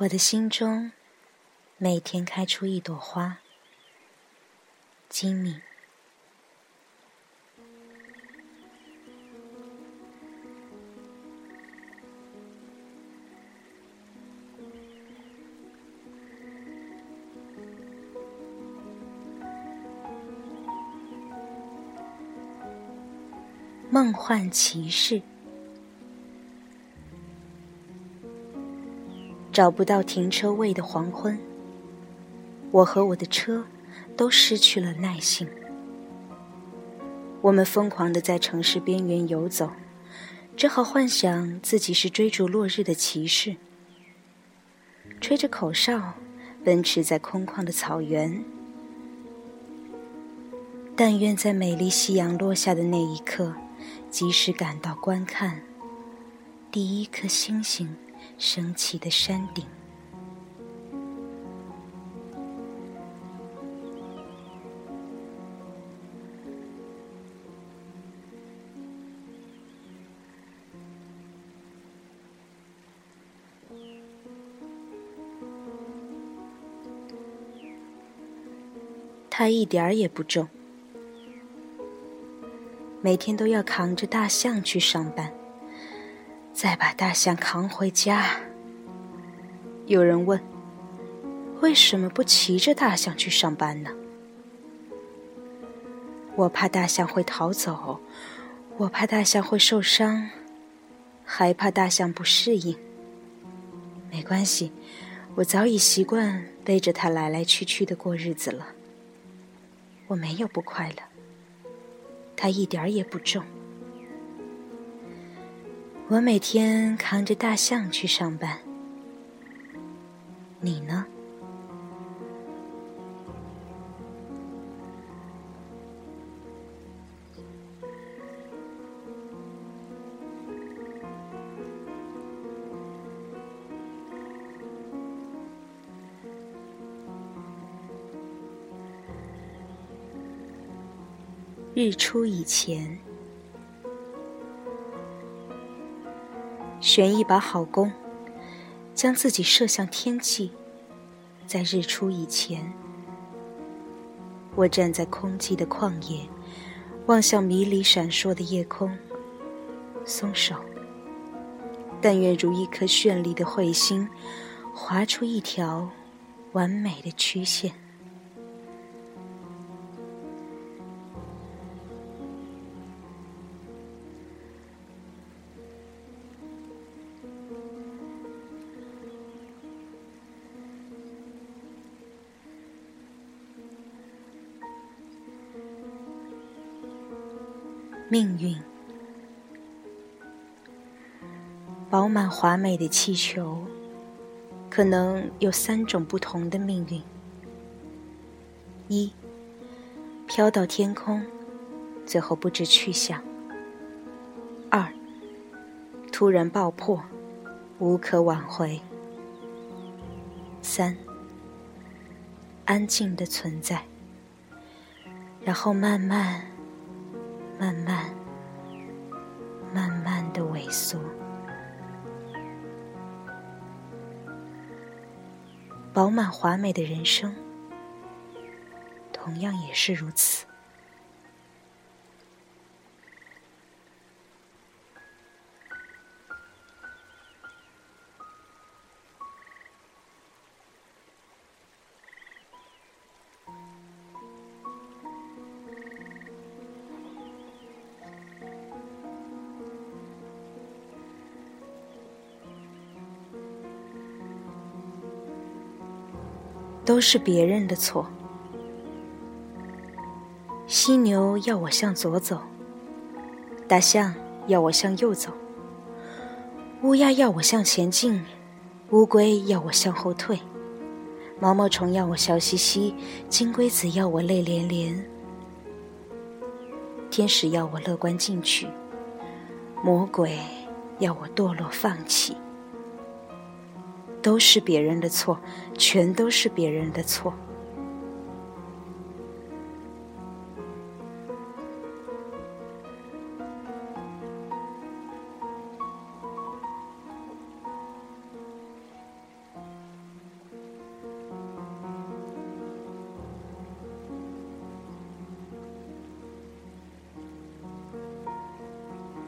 我的心中每天开出一朵花，精明。梦幻骑士。找不到停车位的黄昏，我和我的车都失去了耐性。我们疯狂的在城市边缘游走，只好幻想自己是追逐落日的骑士，吹着口哨，奔驰在空旷的草原。但愿在美丽夕阳落下的那一刻，及时赶到观看第一颗星星。升起的山顶，它一点儿也不重，每天都要扛着大象去上班。再把大象扛回家。有人问：“为什么不骑着大象去上班呢？”我怕大象会逃走，我怕大象会受伤，还怕大象不适应。没关系，我早已习惯背着它来来去去的过日子了。我没有不快乐，它一点儿也不重。我每天扛着大象去上班，你呢？日出以前。选一把好弓，将自己射向天际，在日出以前，我站在空寂的旷野，望向迷离闪烁的夜空。松手，但愿如一颗绚丽的彗星，划出一条完美的曲线。命运，饱满华美的气球，可能有三种不同的命运：一，飘到天空，最后不知去向；二，突然爆破，无可挽回；三，安静的存在，然后慢慢。慢慢、慢慢的萎缩，饱满华美的人生，同样也是如此。都是别人的错。犀牛要我向左走，大象要我向右走，乌鸦要我向前进，乌龟要我向后退，毛毛虫要我笑嘻嘻，金龟子要我泪连连，天使要我乐观进取，魔鬼要我堕落放弃。都是别人的错全都是别人的错。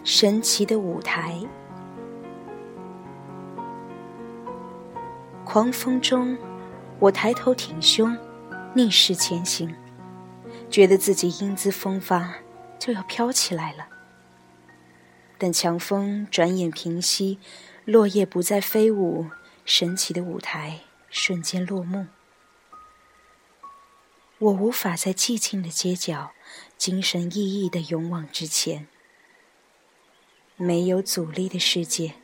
神奇的舞台狂风中，我抬头挺胸，逆势前行，觉得自己英姿风发，就要飘起来了。等强风转眼平息，落叶不再飞舞，神奇的舞台瞬间落幕。我无法在寂静的街角，精神奕奕的勇往直前。没有阻力的世界，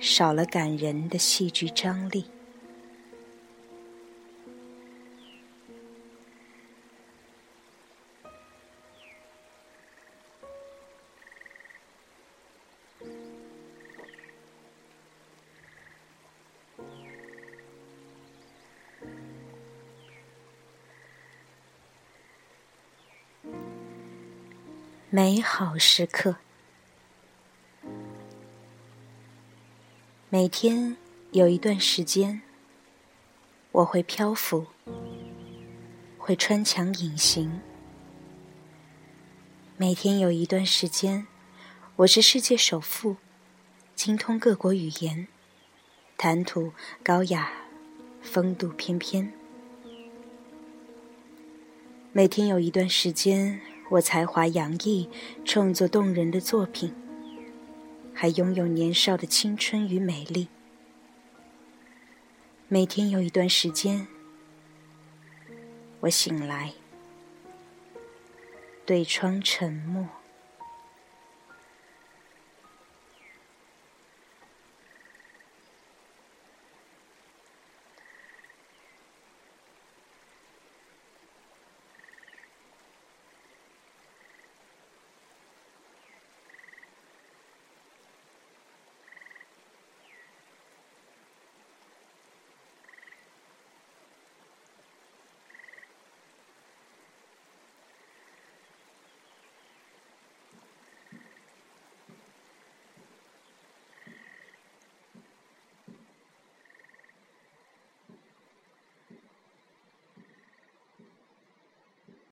少了感人的戏剧张力。美好时刻。每天有一段时间，我会漂浮，会穿墙隐形。每天有一段时间，我是世界首富，精通各国语言，谈吐高雅，风度翩翩。每天有一段时间。我才华洋溢，创作动人的作品，还拥有年少的青春与美丽。每天有一段时间，我醒来，对窗沉默。